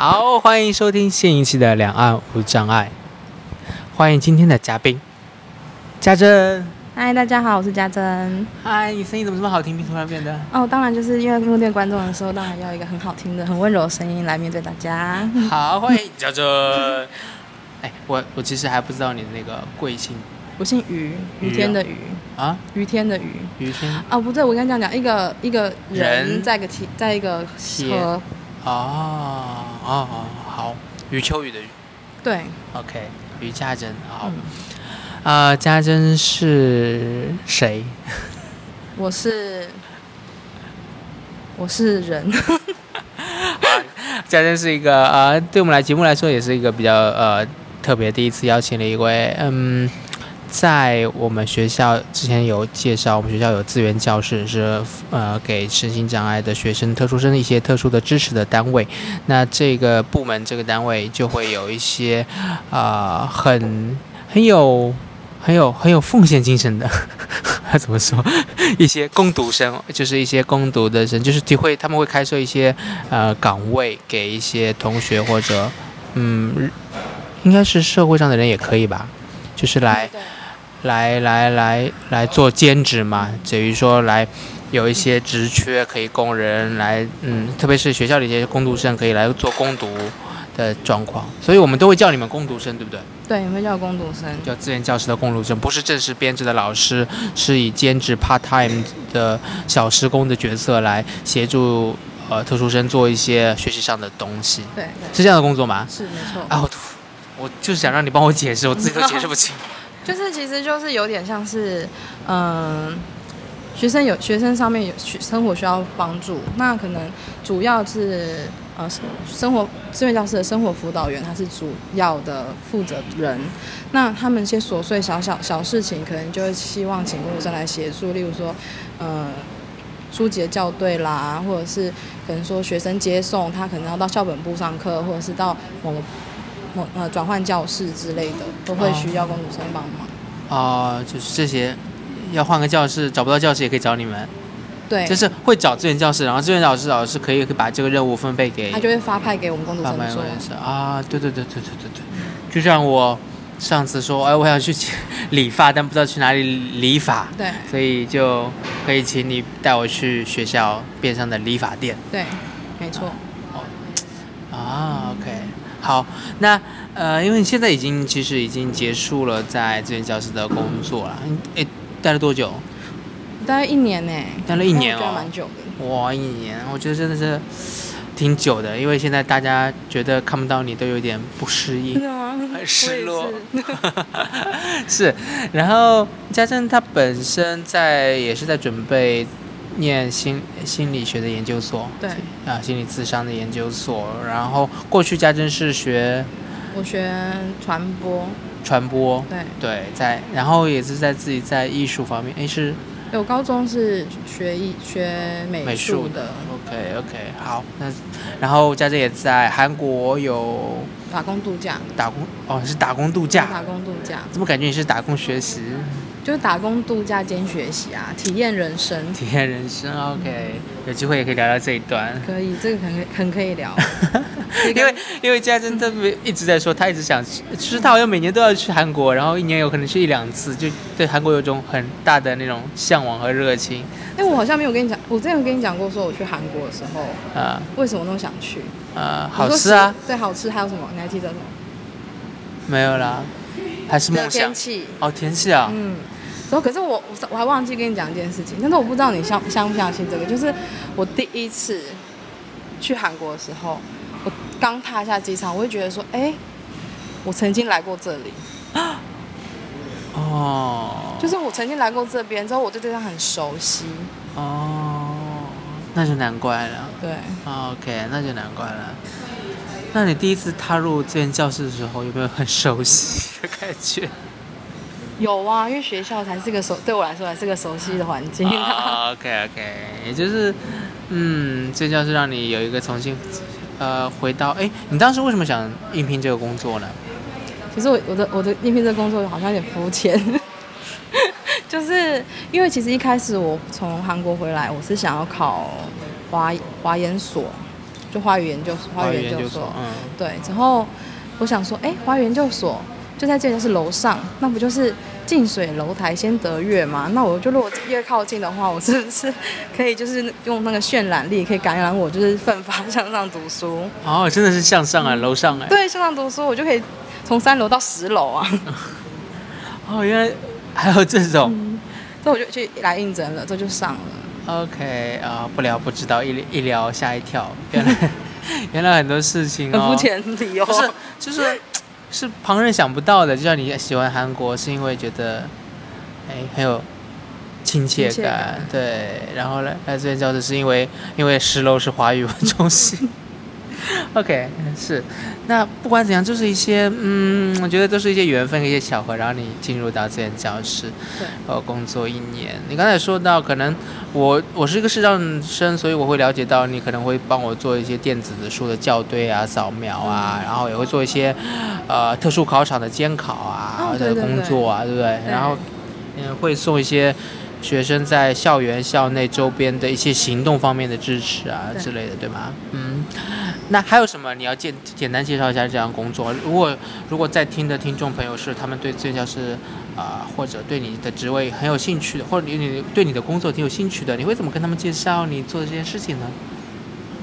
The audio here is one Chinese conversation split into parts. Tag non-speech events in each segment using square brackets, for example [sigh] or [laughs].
好，欢迎收听新一期的《两岸无障碍》，欢迎今天的嘉宾家珍。嗨，大家好，我是家珍。嗨，你声音怎么这么好听？突然变得……哦，当然就是因为面对观众的时候，当然要一个很好听的、很温柔的声音来面对大家。好，欢迎家珍。[laughs] 哎，我我其实还不知道你的那个贵姓。我姓于，于天的于啊，于天的于，于天哦，不对，我跟你讲讲，一个一个人在一个天，在一个车。哦哦哦好，余秋雨的余。对，OK，余家珍，好。啊，家珍是谁？[laughs] 我是，我是人。[laughs] 家珍是一个呃，对我们来节目来说也是一个比较呃特别，第一次邀请了一位嗯。在我们学校之前有介绍，我们学校有资源教室，是呃给身心障碍的学生、特殊生一些特殊的支持的单位。那这个部门、这个单位就会有一些啊很很有很有很有奉献精神的，[laughs] 怎么说？一些攻读生，就是一些攻读的人，就是体会他们会开设一些呃岗位给一些同学或者嗯，应该是社会上的人也可以吧，就是来。来来来来做兼职嘛，等于说来有一些职缺可以供人来，嗯，特别是学校里一些攻读生可以来做攻读的状况，所以我们都会叫你们攻读生，对不对？对，我们叫攻读生，叫自愿教师的攻读生，不是正式编制的老师，是以兼职 part time 的小时工的角色来协助呃特殊生做一些学习上的东西。对，是这样的工作吗？是没错。啊，我我就是想让你帮我解释，我自己都解释不清。[laughs] 就是，其实就是有点像是，嗯，学生有学生上面有学生活需要帮助，那可能主要是呃生活志愿教师的生活辅导员，他是主要的负责人。那他们一些琐碎小小小事情，可能就会希望请工读生来协助，例如说，呃，书籍的校对啦，或者是可能说学生接送，他可能要到校本部上课，或者是到某个。呃，转换教室之类的都会需要工读生帮忙。啊，就是这些，要换个教室找不到教室也可以找你们。对，就是会找资源教室，然后资源老师老师可以把这个任务分配给他，就会发派给我们工读生做。啊，对对对对对对对，就像我上次说，哎，我想去 [laughs] 理发，但不知道去哪里理发。对，所以就可以请你带我去学校边上的理发店。对，没错。哦，啊，OK。好，那呃，因为你现在已经其实已经结束了在资源教师的工作了，诶，待了多久？待了一年呢。待了一年哦，蛮久的。哇，一年，我觉得真的是挺久的，因为现在大家觉得看不到你都有点不适应，很 [laughs] 失落。[laughs] 是，然后家珍她本身在也是在准备。念心心理学的研究所，对。啊，心理咨商的研究所。然后过去家珍是学，我学传播，传播，对。对，在然后也是在自己在艺术方面，哎是，有高中是学艺学美术的，OK OK 好，那然后家珍也在韩国有打工度假，打工哦是打工度假，打工度假，怎么感觉你是打工学习？就是打工度假兼学习啊，体验人生。体验人生，OK，有机会也可以聊聊这一段。可以，这个很很可以聊。[laughs] 因为因为家珍特别一直在说，他一直想，其实他好像每年都要去韩国，然后一年有可能去一两次，就对韩国有种很大的那种向往和热情。哎，我好像没有跟你讲，我之前有跟你讲过，说我去韩国的时候，啊，为什么那么想去？啊，好吃啊。对，好吃，还有什么？你还记得什么？没有啦，还是梦想。天气。哦，天气啊。嗯。然后，可是我我我还忘记跟你讲一件事情，但是我不知道你相相不相信这个，就是我第一次去韩国的时候，我刚踏下机场，我会觉得说，哎，我曾经来过这里。[gasps] 哦。就是我曾经来过这边，之后我对这边很熟悉。哦，那就难怪了。对。OK，那就难怪了。那你第一次踏入这间教室的时候，有没有很熟悉的感觉？有啊，因为学校才是个熟，对我来说还是个熟悉的环境。OK OK，也就是，嗯，这教是让你有一个重新，呃，回到，哎，你当时为什么想应聘这个工作呢？其实我我的我的应聘这个工作好像有点肤浅，[laughs] 就是因为其实一开始我从韩国回来，我是想要考华华研所。就华语研究所，华语研究所，嗯，对。然后我想说，哎，华语研究所就在这里是楼上，那不就是近水楼台先得月吗？那我就如果越靠近的话，我是不是可以就是用那个渲染力可以感染我，就是奋发向上读书？哦，真的是向上啊，楼上哎。对，向上读书，我就可以从三楼到十楼啊。[laughs] 哦，原来还有这种，这我就去来应征了，这就上了。OK 啊，不聊不知道，一一聊吓一跳，原来 [laughs] 原来很多事情哦，很肤浅理由，不是，就是是旁人想不到的。就像你喜欢韩国，是因为觉得哎很有亲切感，对。然后来，来这边教室是因为因为十楼是华语文中心。[laughs] [laughs] OK，是，那不管怎样，就是一些，嗯，我觉得都是一些缘分，一些巧合，然后你进入到这间教室，对，呃，工作一年。你刚才说到，可能我我是一个视障生，所以我会了解到你可能会帮我做一些电子的书的校对啊、扫描啊，然后也会做一些，呃，特殊考场的监考啊的工作啊，对不对？然后，嗯，会送一些。学生在校园、校内周边的一些行动方面的支持啊之类的，对吗？嗯，那还有什么？你要简简单介绍一下这项工作。如果如果在听的听众朋友是他们对这教是啊，或者对你的职位很有兴趣的，或者你你对你的工作挺有兴趣的，你会怎么跟他们介绍你做的这件事情呢？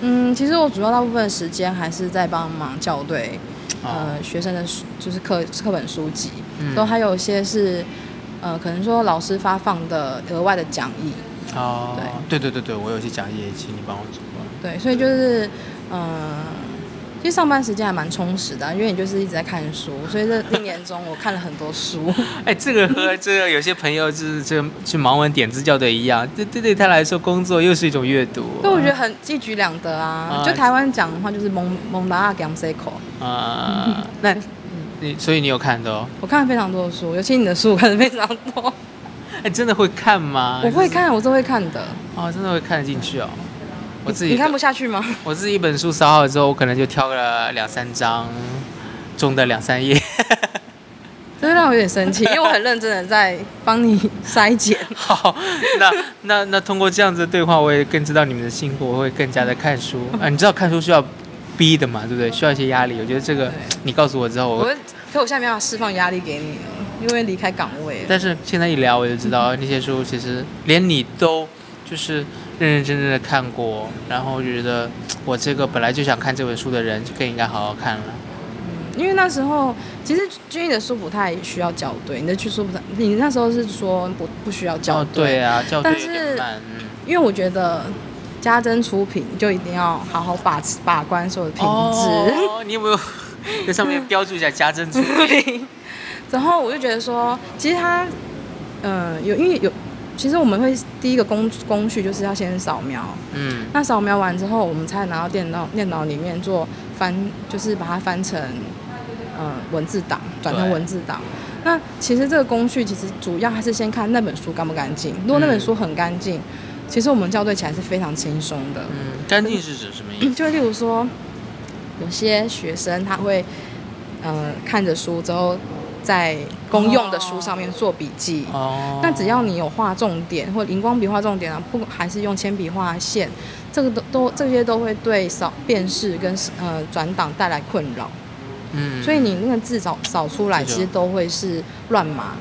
嗯，其实我主要大部分时间还是在帮忙校对呃学生的书，就是课课本书籍，都还有一些是。呃，可能说老师发放的额外的讲义哦，对对对对对，我有些讲义也请你帮我做。对，所以就是，嗯，其实上班时间还蛮充实的，因为你就是一直在看书，所以这一年中我看了很多书。[laughs] 哎，这个和这个有些朋友就是这个去盲文点字校的一样，这对对他来说工作又是一种阅读。对，我觉得很一举两得啊。就台湾讲的话，就是蒙蒙达阿 g a m s 口啊，那。你所以你有看的哦？我看了非常多的书，尤其你的书我看的非常多。哎，真的会看吗？我会看，我是会看的。哦，真的会看得进去哦。我自己你看不下去吗？我自己一本书扫好之后，我可能就挑了两三张中的两三页。[laughs] 真的让我有点生气，[laughs] 因为我很认真的在帮你筛减。好，那那那通过这样子的对话，我也更知道你们的辛苦，我会更加的看书。[laughs] 啊，你知道看书需要。逼的嘛，对不对？需要一些压力。我觉得这个你告诉我之后，我可我现在没办法释放压力给你了，因为离开岗位。但是现在一聊，我就知道那些书其实连你都就是认认真真的看过，然后觉得 [tsk] 我这个本来就想看这本书的人，就更应该好好看了。嗯，因为那时候其实君毅的书不太需要校对，你的去书不太，你那时候是说不不需要校对啊，校对但是因为我觉得。家珍出品就一定要好好把持把关所有的品质。你有没有在上面标注一下家珍出品？[laughs] 然后我就觉得说，其实他，嗯，有因为有，其实我们会第一个工工序就是要先扫描。嗯。那扫描完之后，我们才拿到电脑电脑里面做翻，就是把它翻成嗯文字档，转成文字档。那其实这个工序其实主要还是先看那本书干不干净。如果那本书很干净。其实我们校对起来是非常轻松的。嗯，干净是指什么意思？就例如说，有些学生他会，呃，看着书之后，在公用的书上面做笔记。哦。那只要你有画重点，或荧光笔画重点啊，不还是用铅笔画线，这个都都这些都会对扫辨识跟呃转档带来困扰。嗯。所以你那个字扫扫出来，其实都会是乱码。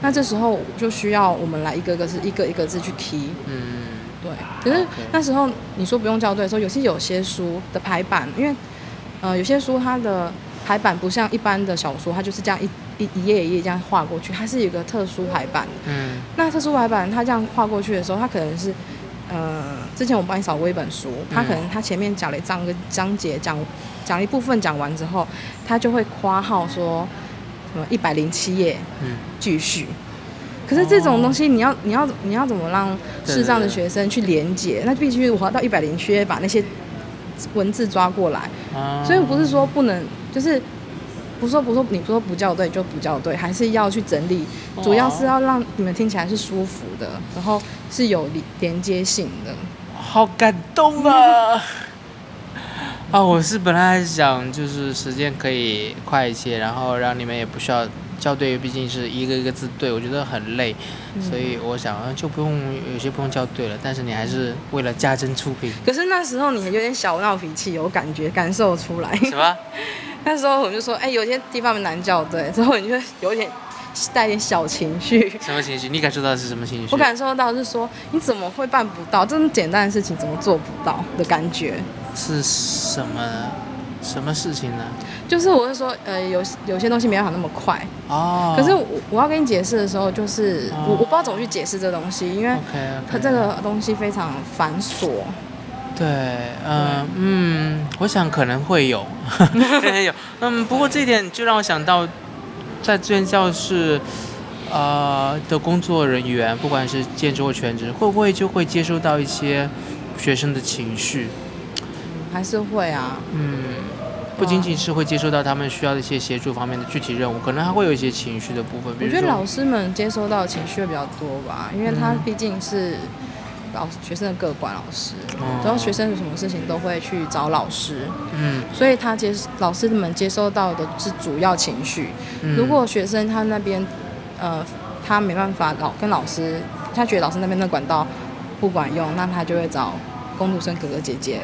那这时候就需要我们来一个个是一个一个字去提。嗯。对，可是那时候你说不用校对的时候，有些有些书的排版，因为，呃，有些书它的排版不像一般的小说，它就是这样一一一页一页这样画过去，它是有个特殊排版。嗯。那特殊排版它这样画过去的时候，它可能是，呃，之前我帮你扫过一本书，它可能它前面讲了一章跟章节，讲讲一部分讲完之后，它就会夸号说什么一百零七页，嗯，继续。可是这种东西，你要你要你要怎么让视障的学生去连接？那必须我到一百零七页把那些文字抓过来。所以不是说不能，就是不说不说，你说不校对就不校对，还是要去整理。主要是要让你们听起来是舒服的，然后是有连连接性的。好感动啊！[laughs] 啊，我是本来想就是时间可以快一些，然后让你们也不需要。校对，毕竟是一个一个字对，我觉得很累，所以我想啊就不用有些不用校对了。但是你还是为了家珍出品。可是那时候你有点小闹脾气，有感觉感受出来。什么？[laughs] [laughs] 那时候我就说，哎，有些地方难校对，之后你就有点带点小情绪。什么情绪？你感受到的是什么情绪？我感受到是说，你怎么会办不到这么简单的事情？怎么做不到的感觉？是什么？什么事情呢？就是我是说，呃，有有些东西没办法那么快哦。可是我我要跟你解释的时候，就是我我不知道怎么去解释这东西，因为它这个东西非常繁琐。对，嗯嗯，我想可能会有，[laughs] 有，嗯，不过这一点就让我想到，在志愿教室，呃的工作人员，不管是兼职或全职，会不会就会接收到一些学生的情绪？还是会啊，嗯，不仅仅是会接收到他们需要的一些协助方面的具体任务，可能还会有一些情绪的部分。我觉得老师们接收到情绪会比较多吧，因为他毕竟是老学生的各管老师，然后学生有什么事情都会去找老师，嗯，所以他接老师们接收到的是主要情绪。如果学生他那边呃他没办法老跟老师，他觉得老师那边的管道不管用，那他就会找工读生哥哥姐姐。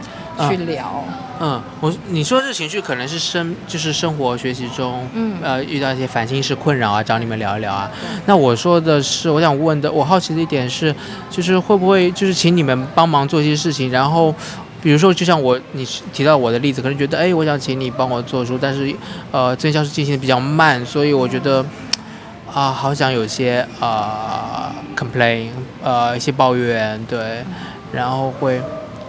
去聊，嗯，我你说这情绪可能是生就是生活学习中，嗯，呃，遇到一些烦心事困扰啊，找你们聊一聊啊。那我说的是，我想问的，我好奇的一点是，就是会不会就是请你们帮忙做一些事情，然后，比如说就像我你提到我的例子，可能觉得哎，我想请你帮我做书，但是呃，这教室进行的比较慢，所以我觉得啊，好想有些啊 complain，呃，一些抱怨，对，然后会。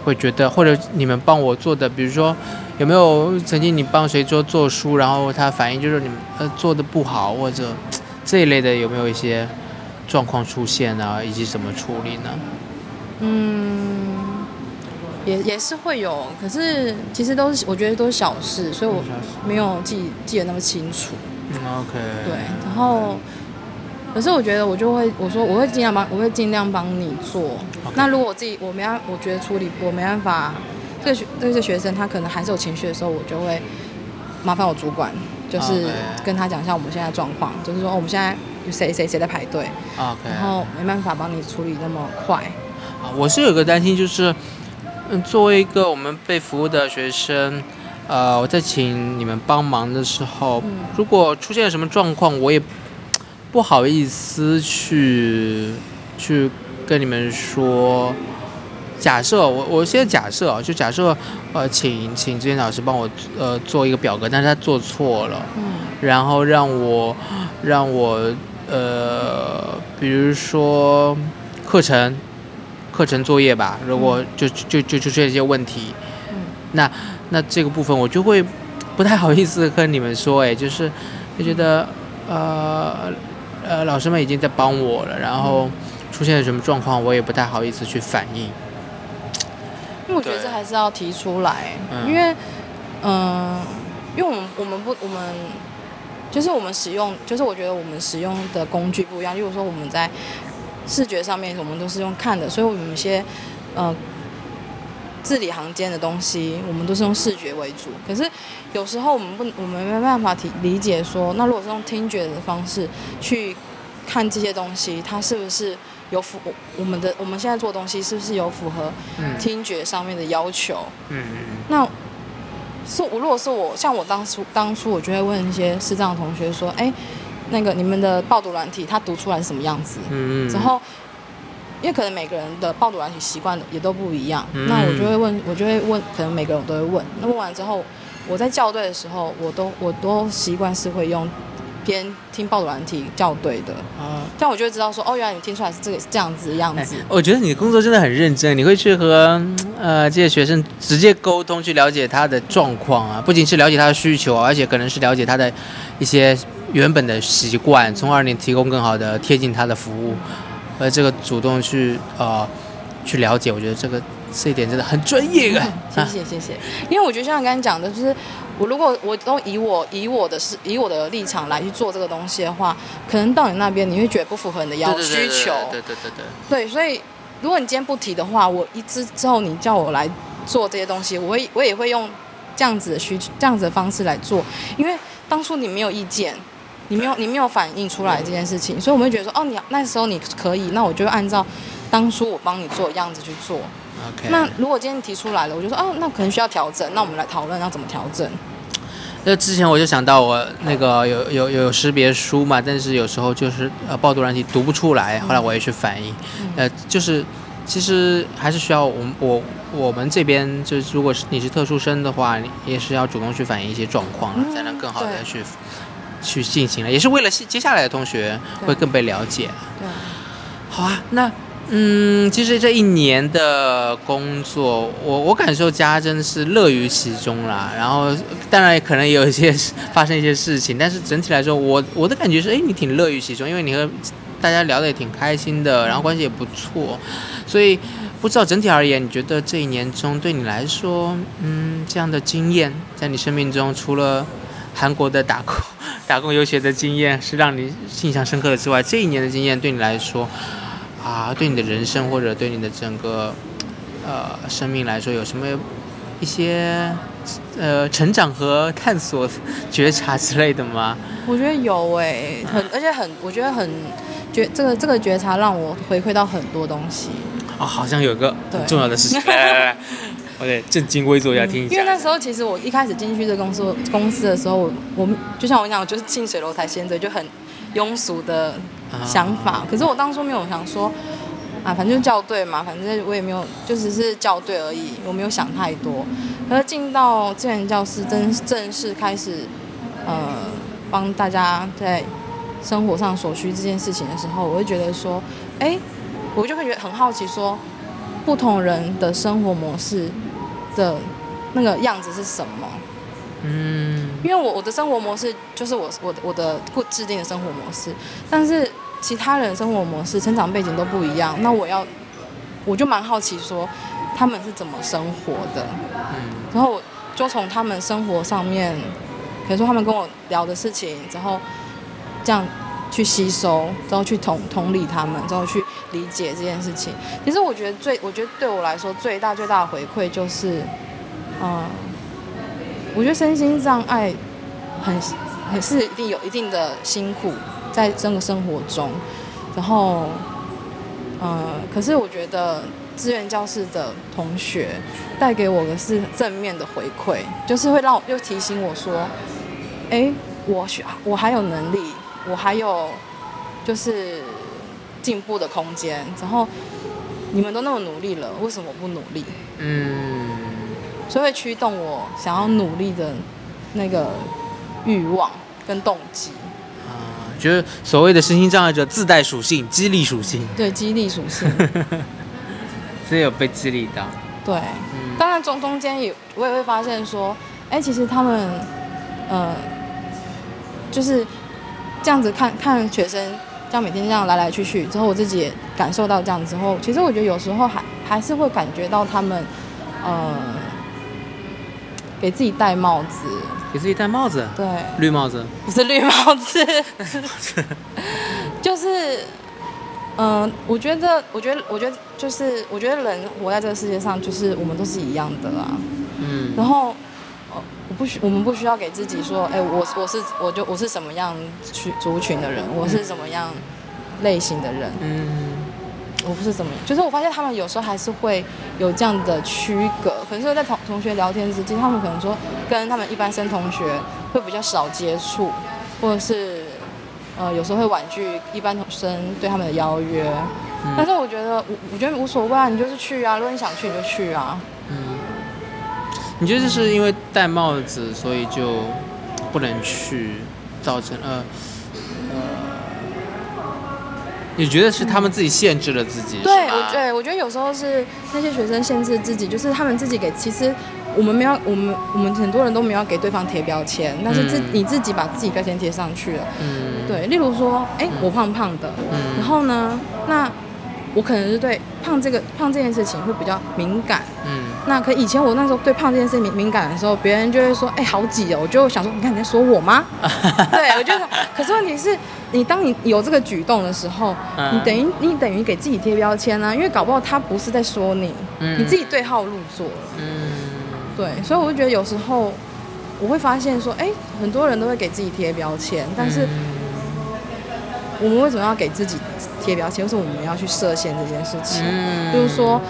会觉得，或者你们帮我做的，比如说，有没有曾经你帮谁做做书，然后他反映就是你们呃做的不好，或者 [tsk] 这一类的有没有一些状况出现啊，以及怎么处理呢？嗯，也也是会有，可是其实都是我觉得都是小事，所以我没有记记得那么清楚。嗯，OK。对，然后。可是我觉得我就会我说我会尽量帮我会尽量帮你做。那如果我自己我没办我觉得处理我没办法，这个学这些学生他可能还是有情绪的时候，我就会麻烦我主管，就是跟他讲一下我们现在状况，就是说我们现在谁谁谁在排队，然后没办法帮你处理那么快。啊，我是有个担心，就是嗯，作为一个我们被服务的学生，呃，我在请你们帮忙的时候，如果出现了什么状况，我也。不好意思，去去跟你们说。假设我我现在假设啊，就假设呃，请请志愿老师帮我呃做一个表格，但是他做错了，嗯，然后让我让我呃，比如说课程课程作业吧，如果就就就出现一些问题，嗯，那那这个部分我就会不太好意思跟你们说，哎，就是就觉得呃。呃，老师们已经在帮我了，然后出现了什么状况，我也不太好意思去反应。因为我觉得这还是要提出来，因为，嗯，因为我们我们不我们就是我们使用，就是我觉得我们使用的工具不一样。例如说我们在视觉上面，我们都是用看的，所以我们一些呃。字里行间的东西，我们都是用视觉为主。可是有时候我们不，我们没办法体理解说，那如果是用听觉的方式去看这些东西，它是不是有符我们的我们现在做东西是不是有符合听觉上面的要求？嗯嗯嗯。那是我如果是我，像我当初当初我就会问一些视障的同学说，哎，那个你们的报读软体它读出来是什么样子？嗯嗯。然后。因为可能每个人的报读软体习惯也都不一样，那我就会问，我就会问，可能每个人我都会问。那问完之后，我在校对的时候，我都我都习惯是会用边听报读软体校对的。啊，这样我就会知道说，哦，原来你听出来是这个这样子的样子。我觉得你的工作真的很认真，你会去和呃这些学生直接沟通，去了解他的状况啊，不仅是了解他的需求，而且可能是了解他的一些原本的习惯，从而你提供更好的贴近他的服务。而，这个主动去呃去了解，我觉得这个这一点真的很专业啊！谢谢谢谢，因为我觉得像刚才讲的，就是我如果我都以我以我的是以我的立场来去做这个东西的话，可能到你那边你会觉得不符合你的要需求。对对对对。对，所以如果你今天不提的话，我一之之后你叫我来做这些东西，我会我也会用这样子的需求这样子的方式来做，因为当初你没有意见。你没有你没有反映出来这件事情，所以我们会觉得说，哦，你那时候你可以，那我就按照当初我帮你做的样子去做。OK，那如果今天提出来了，我就说，哦，那可能需要调整，那我们来讨论要怎么调整。那之前我就想到我那个有有有识别书嘛，但是有时候就是呃报读软体读不出来，后来我也去反映，呃，就是其实还是需要我们我我们这边就是如果是你是特殊生的话，你也是要主动去反映一些状况才能更好的对。去去进行了，也是为了接下来的同学会更被了解。对，好啊，那嗯，其实这一年的工作，我我感受家真的是乐于其中啦。然后当然可能有一些发生一些事情，但是整体来说，我我的感觉是，哎，你挺乐于其中，因为你和大家聊得也挺开心的，然后关系也不错，所以不知道整体而言，你觉得这一年中对你来说，嗯，这样的经验在你生命中，除了韩国的打工打工游学的经验是让你印象深刻的之外，这一年的经验对你来说，啊，对你的人生或者对你的整个呃生命来说，有什么一些呃成长和探索、觉察之类的吗？我觉得有诶、很而且很，我觉得很觉这个这个觉察让我回馈到很多东西。哦，好像有个重要的事情，[laughs] 来来来，我得正襟危坐一下听一下。因为那时候其实我一开始进去这公司公司的时候，我就像我讲，我就是近水楼台先得，就很庸俗的想法。可是我当初没有想说，啊，反正就校对嘛，反正我也没有，就只是校对而已，我没有想太多。可是进到资源教室正正式开始，呃，帮大家在生活上所需这件事情的时候，我会觉得说，哎，我就会觉得很好奇说，不同人的生活模式的那个样子是什么？嗯因为我我的生活模式就是我我的我的固制定的生活模式，但是其他人生活模式、成长背景都不一样，那我要我就蛮好奇说他们是怎么生活的，嗯然后我就从他们生活上面，比如说他们跟我聊的事情，然后这样去吸收，然后去同同理他们，然后去理解这件事情。其实我觉得最，我觉得对我来说最大最大的回馈就是，嗯，我觉得身心障碍很很是一定有一定的辛苦在这个生活中，然后，呃，可是我觉得志愿教室的同学带给我的是正面的回馈，就是会让我又提醒我说，哎，我学我还有能力，我还有就是进步的空间，然后你们都那么努力了，为什么不努力？嗯，所以会驱动我想要努力的那个欲望跟动机，啊，就是所谓的身心障碍者自带属性，激励属性，对激励属性，[laughs] 所以有被激励到。对。嗯当然中中间也我也会发现说，哎，其实他们，呃，就是这样子看看学生这样每天这样来来去去之后，我自己也感受到这样之后，其实我觉得有时候还还是会感觉到他们，呃，给自己戴帽子，给自己戴帽子，对，绿帽子。不是绿帽子，[laughs] 就是，嗯、我觉得，我觉得，我觉得，就是，我觉得人活在这个世界上，就是我们都是一样的啦。嗯。然后，呃我不需，我们不需要给自己说，哎、我我是我就我是什么样群族群的人，我是什么样类型的人，嗯我不是怎么，就是我发现他们有时候还是会有这样的区隔，可能是在同同学聊天之间，他们可能说跟他们一般生同学会比较少接触，或者是呃有时候会婉拒一般同生对他们的邀约，但是我觉得我我觉得无所谓啊，你就是去啊，如果你想去你就去啊，嗯，你觉得这是因为戴帽子，所以就不能去，造成呃呃，你觉得是他们自己限制了自己？对，对我觉得有时候是那些学生限制自己，就是他们自己给，其实我们没有，我们我们很多人都没有给对方贴标签，但是自、嗯你自己把自己标签贴上去了。嗯，对，例如说，哎、我胖胖的，嗯然后呢，那我可能是对胖这个胖这件事情会比较敏感。嗯那可以前我那时候对胖这件事敏敏感的时候，别人就会说，哎、好挤哦，我就想说，你看你在说我吗？[laughs] 对，我就想，可是问题是你当你有这个举动的时候，嗯你等于你等于给自己贴标签啊，因为搞不好他不是在说你，嗯你自己对号入座了。嗯对，所以我就觉得有时候我会发现说，哎，很多人都会给自己贴标签，但是嗯我们为什么要给自己贴标签？为什么我们要去设限这件事情？嗯就是说，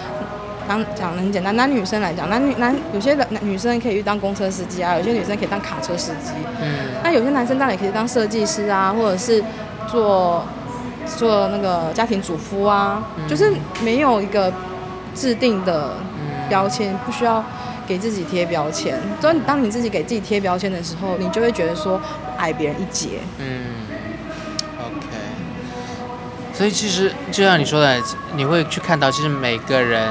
当讲得很简单，男女生来讲，男女男有些男女生可以去当公车司机啊，有些女生可以当卡车司机，嗯那有些男生当然也可以当设计师啊，或者是做做那个家庭主妇啊，就是没有一个制定的标签，不需要给自己贴标签。所以当你自己给自己贴标签的时候，你就会觉得说矮别人一截。嗯，OK。所以其实就像你说的，你会去看到，其实每个人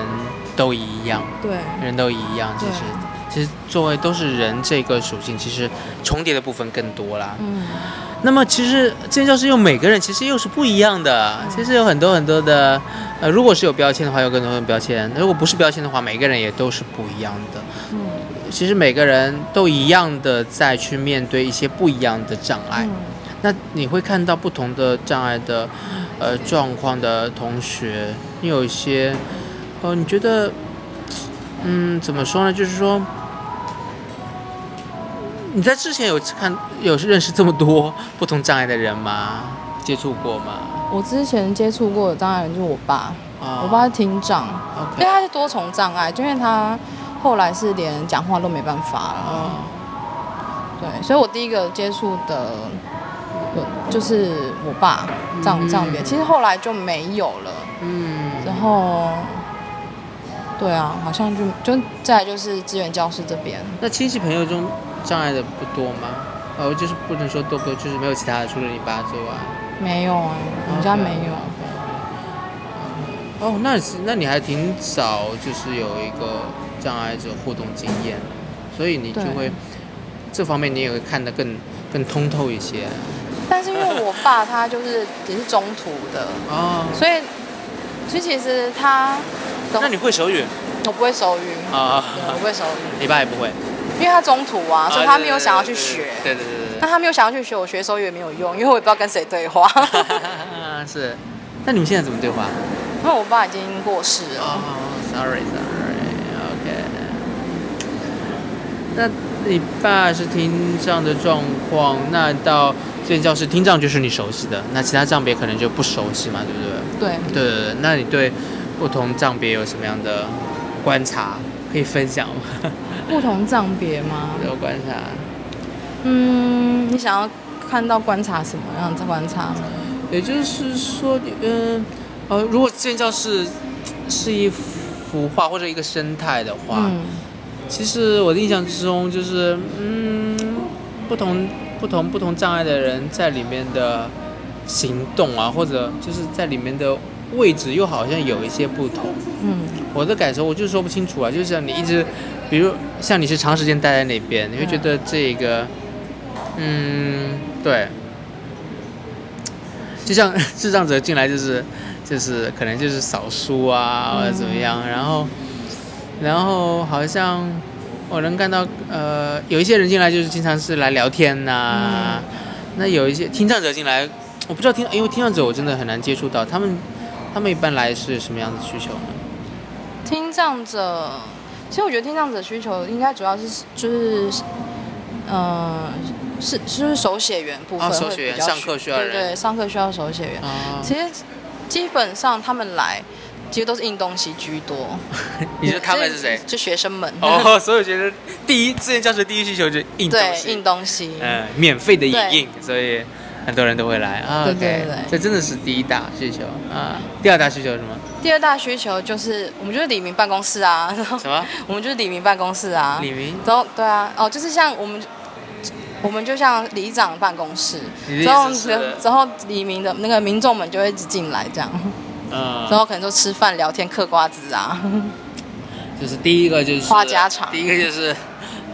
都一样，对，人都一样。其实其实作为都是人这个属性，其实重叠的部分更多啦。嗯，那么其实建教师又每个人其实又是不一样的，其实有很多很多的，呃，如果是有标签的话，有更多的标签；如果不是标签的话，每个人也都是不一样的。嗯其实每个人都一样的在去面对一些不一样的障碍。嗯那你会看到不同的障碍的，呃状况的同学，你有一些，呃，你觉得，嗯，怎么说呢？就是说，你在之前有看有认识这么多 [laughs] 不同障碍的人吗？接触过吗？我之前接触过的障碍人就是我爸，啊我爸是听障，因为他是多重障碍，就因为他后来是连讲话都没办法了。哦，对，所以我第一个接触的有就是我爸这样这样别，其实后来就没有了。嗯，然后，对啊，好像就就再来就是资源教室这边，那亲戚朋友中障碍的不多吗？哦，就是不能说多不多，就是没有其他的，除了你爸之外。没有啊，我们家没有。哦，那是那你还挺早，就是有一个障碍者互动经验，所以你就会这方面你也会看得更更通透一些。但是因为我爸他就是也是中途的，哦，所以所以其实他那你会手语我不会手语，啊？我不会手语，你爸也不会，因为他中途啊，所以他没有想要去学。对对对对那他没有想要去学，我学手语也没有用，因为我也不知道跟谁对话。[laughs] 是。那你们现在怎么对话？因为我爸已经过世了。哦，sorry sorry，OK。那你爸是听障的状况，那到这间教室听障就是你熟悉的，那其他障别可能就不熟悉嘛，对不对？对，对对对，那你对不同障别有什么样的观察可以分享吗？[laughs] 不同障别吗？有观察，嗯，你想要看到观察什么样的观察呢？也就是说，嗯呃，如果这间教室是一幅画或者一个生态的话，嗯其实我的印象之中就是，嗯，不同不同不同障碍的人在里面的行动啊，或者就是在里面的位置又好像有一些不同。嗯我的感受我就是说不清楚啊，就像你一直，比如像你是长时间待在那边，你会觉得这个，嗯，对，就像 [laughs] 智障者进来就是就是可能就是扫书啊或者怎么样，然后然后好像我能看到呃有一些人进来就是经常是来聊天呐、那有一些听障者进来，我不知道听，因为听障者我真的很难接触到他们。他们一般来是什么样的需求呢？听障者，其实我觉得听障者需求应该主要是就是，呃，是就是手写员部分哦会手写员上比较需对课需要人对，上课需要手写员。啊，其实基本上他们来，其实都是印东西居多。[laughs] 你说他们是谁？就学生们。哦，所以我觉得第一志愿教学第一需求就是印东对，西，印东西。嗯，免费的影印，所以很多人都会来啊。对对对这真的是第一大需求啊。第二大需求是什么？第二大需求就是我们就是李明办公室啊，然后什么？[laughs] 我们就是李明办公室啊。李明？然后对啊，哦，就是像我们，我们就像里长办公室，你的然后意思是？然后黎明的那个民众们就会一直进来这样，然嗯，后可能就吃饭聊天嗑瓜子啊，就是第一个就是话家常第一个就是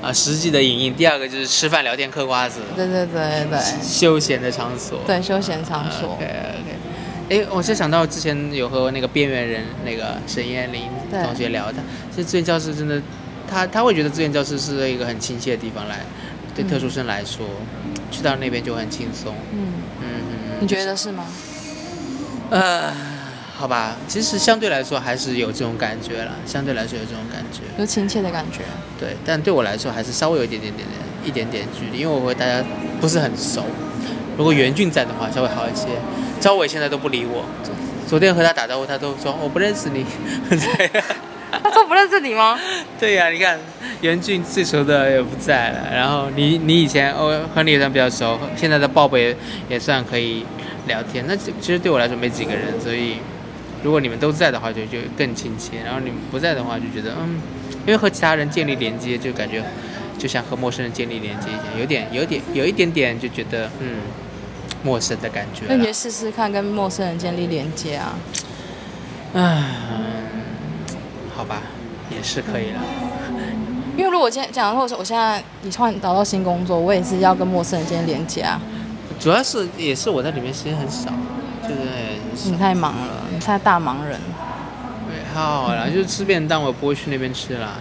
啊实际的影印，第二个就是吃饭聊天嗑瓜子，对对对对休闲的场所。对，休闲场所 OK，OK。哎，我就想到之前有和那个边缘人那个沈燕玲同学聊，他其实志愿教室真的，他他会觉得志愿教室是一个很亲切的地方来，对嗯特殊生来说，去到那边就很轻松。嗯，嗯嗯你觉得是吗？嗯。呃，好吧，其实相对来说还是有这种感觉了，相对来说有这种感觉。有亲切的感觉，对，但对我来说还是稍微有一点点点点一点点距离，因为我和大家不是很熟。如果袁俊在的话，稍微好一些。赵伟现在都不理我，昨昨天和他打招呼，他都说我不认识你。[laughs] 他说不认识你吗？[laughs] 对呀、你看袁俊最熟的也不在了，然后你你以前我和你也算比较熟，现在的鲍勃也也算可以聊天。那其其实对我来说没几个人，所以如果你们都在的话，就就更亲切；然后你们不在的话，就觉得嗯，因为和其他人建立连接，就感觉就像和陌生人建立连接一样，有点有点有一点点就觉得嗯陌生的感觉啦。那你试试看跟陌生人建立连接啊。唉，好吧，也是可以了。因为如果今天讲，或者我现在你换找到新工作，我也是要跟陌生人建立连接啊。主要是也是我在里面时间很少，就是你太忙了，你太大忙人。对，还好啦，就是吃便当，我不会去那边吃啦。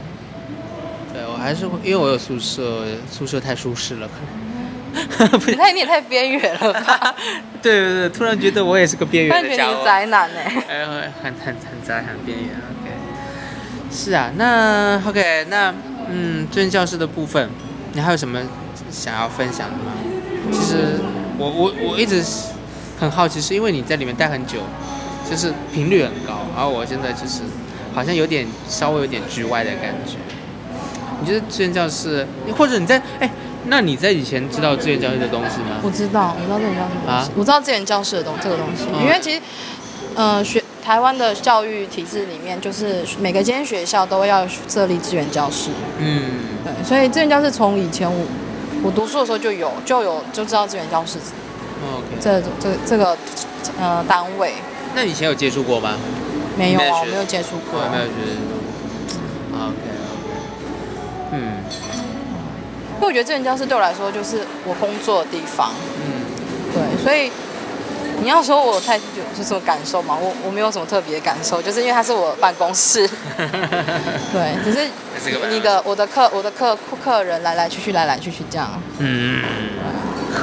对，我还是会，因为我有宿舍，宿舍太舒适了，可能。[laughs] 不太你也太边缘了吧？[laughs] 对对对，突然觉得我也是个边缘的家伙。宅男哎、哎，很很很宅，很边缘。OK，是啊，那 OK，那嗯，尊教室的部分，你还有什么想要分享的吗？其实我我我一直很好奇，是因为你在里面待很久，就是频率很高，而我现在就是好像有点稍微有点局外的感觉。你觉得志愿教室，或者你在哎，那你在以前知道志愿教室的东西吗？我知道，我知道这个教室的东西，啊？我知道资源教室的东这个东西，嗯因为其实，呃，学台湾的教育体制里面，就是每个间学校都要设立资源教室，嗯。对，所以资源教室从以前我我读书的时候就有就有就知道资源教室，OK。这这这个呃单位，那你以前有接触过吗？没有啊，没有接触过，没有觉得。OK OK。嗯因为我觉得资源教室对我来说就是我工作的地方，嗯，对，所以你要说我太有是什么感受嘛？我我没有什么特别的感受，就是因为它是我办公室，[laughs] 对，只是你的我的客我的客客人来来去去来来去去这样，嗯，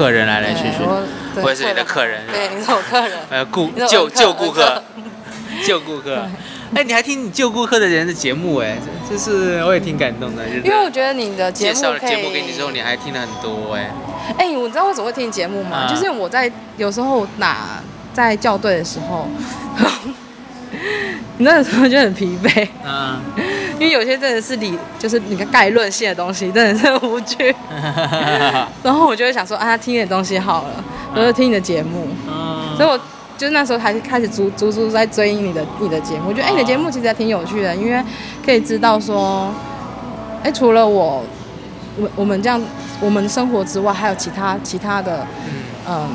客人来来去去，对我也是你的客人对，你是我客人，[laughs] 呃，顾旧旧顾客 [laughs] 客，旧顾客。哎，你还听你旧顾客的人的节目哎，这就是我也挺感动的，因为我觉得你的节目介绍了节目给你之后，你还听了很多哎。哎、我知道为什么会听节目吗？啊就是我在有时候打在校对的时候，[laughs] [laughs] 你那个时候就很疲惫，嗯，因为有些真的是理，就是你个概论性的东西，真的是无趣。[laughs] 然后我就会想说啊，听点东西好了，我就听你的节目。嗯。所以我就是那时候还开始足足足在追你的你的节目，我觉得哎、你的节目其实还挺有趣的，因为可以知道说，哎、除了我我我们这样我们生活之外，还有其他其他的嗯。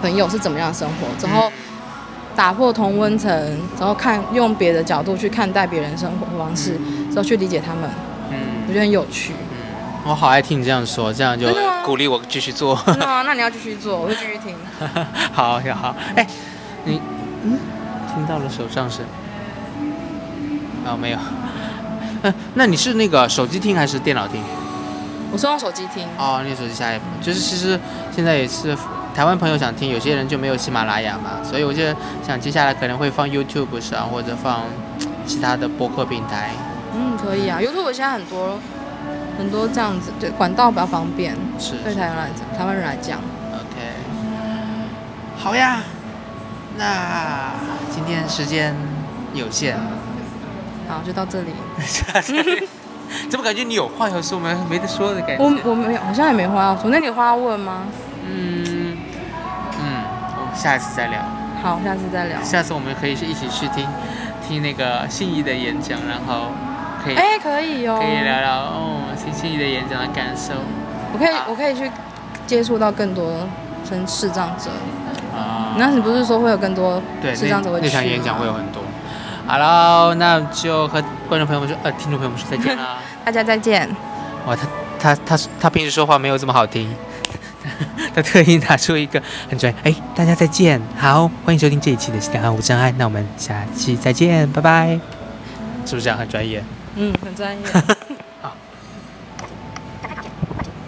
朋友是怎么样生活，然后打破同温层，然后看用别的角度去看待别人生活方式，然后去理解他们，嗯我嗯觉得很有趣。我好爱听你这样说，这样就鼓励我继续做。[laughs] 那你要继续做，我会继续听。[laughs] 好，好，好。哎，你嗯，听到了手杖声？哦，没有。嗯，[laughs] 那你是那个手机听还是电脑听？我是用手机听，哦，你手机下一步就是其实现在也是台湾朋友想听，有些人就没有喜马拉雅嘛，所以我就想接下来可能会放 YouTube 上或者放其他的播客平台。嗯，可以啊。YouTube 现在很多很多这样子，对管道比较方便，是对台湾来讲，台湾人来讲。OK，好呀。那今天时间有限，好，就到这里。[laughs] 怎么感觉你有话要说没没得说的感觉？我我没有，好像也没话要说。那你有话要问吗？下一次再聊。好，下次再聊。下次我们可以是一起去听听那个信义的演讲，然后可以、哎、可以哦。可以聊聊哦听信义的演讲的感受我可以啊，我可以去接触到更多生视障者。啊。那你不是说会有更多对，视障者会去那那场演讲会有很多。好了，那就和观众朋友们说，呃，听众朋友们说再见啦。[laughs] 大家再见。哇，他他他他平时说话没有这么好听，他特意拿出一个很专业。哎，大家再见，好，欢迎收听这一期的《西两岸无障碍》，那我们下期再见，拜拜。是不是这样很专业？嗯，很专业。[laughs]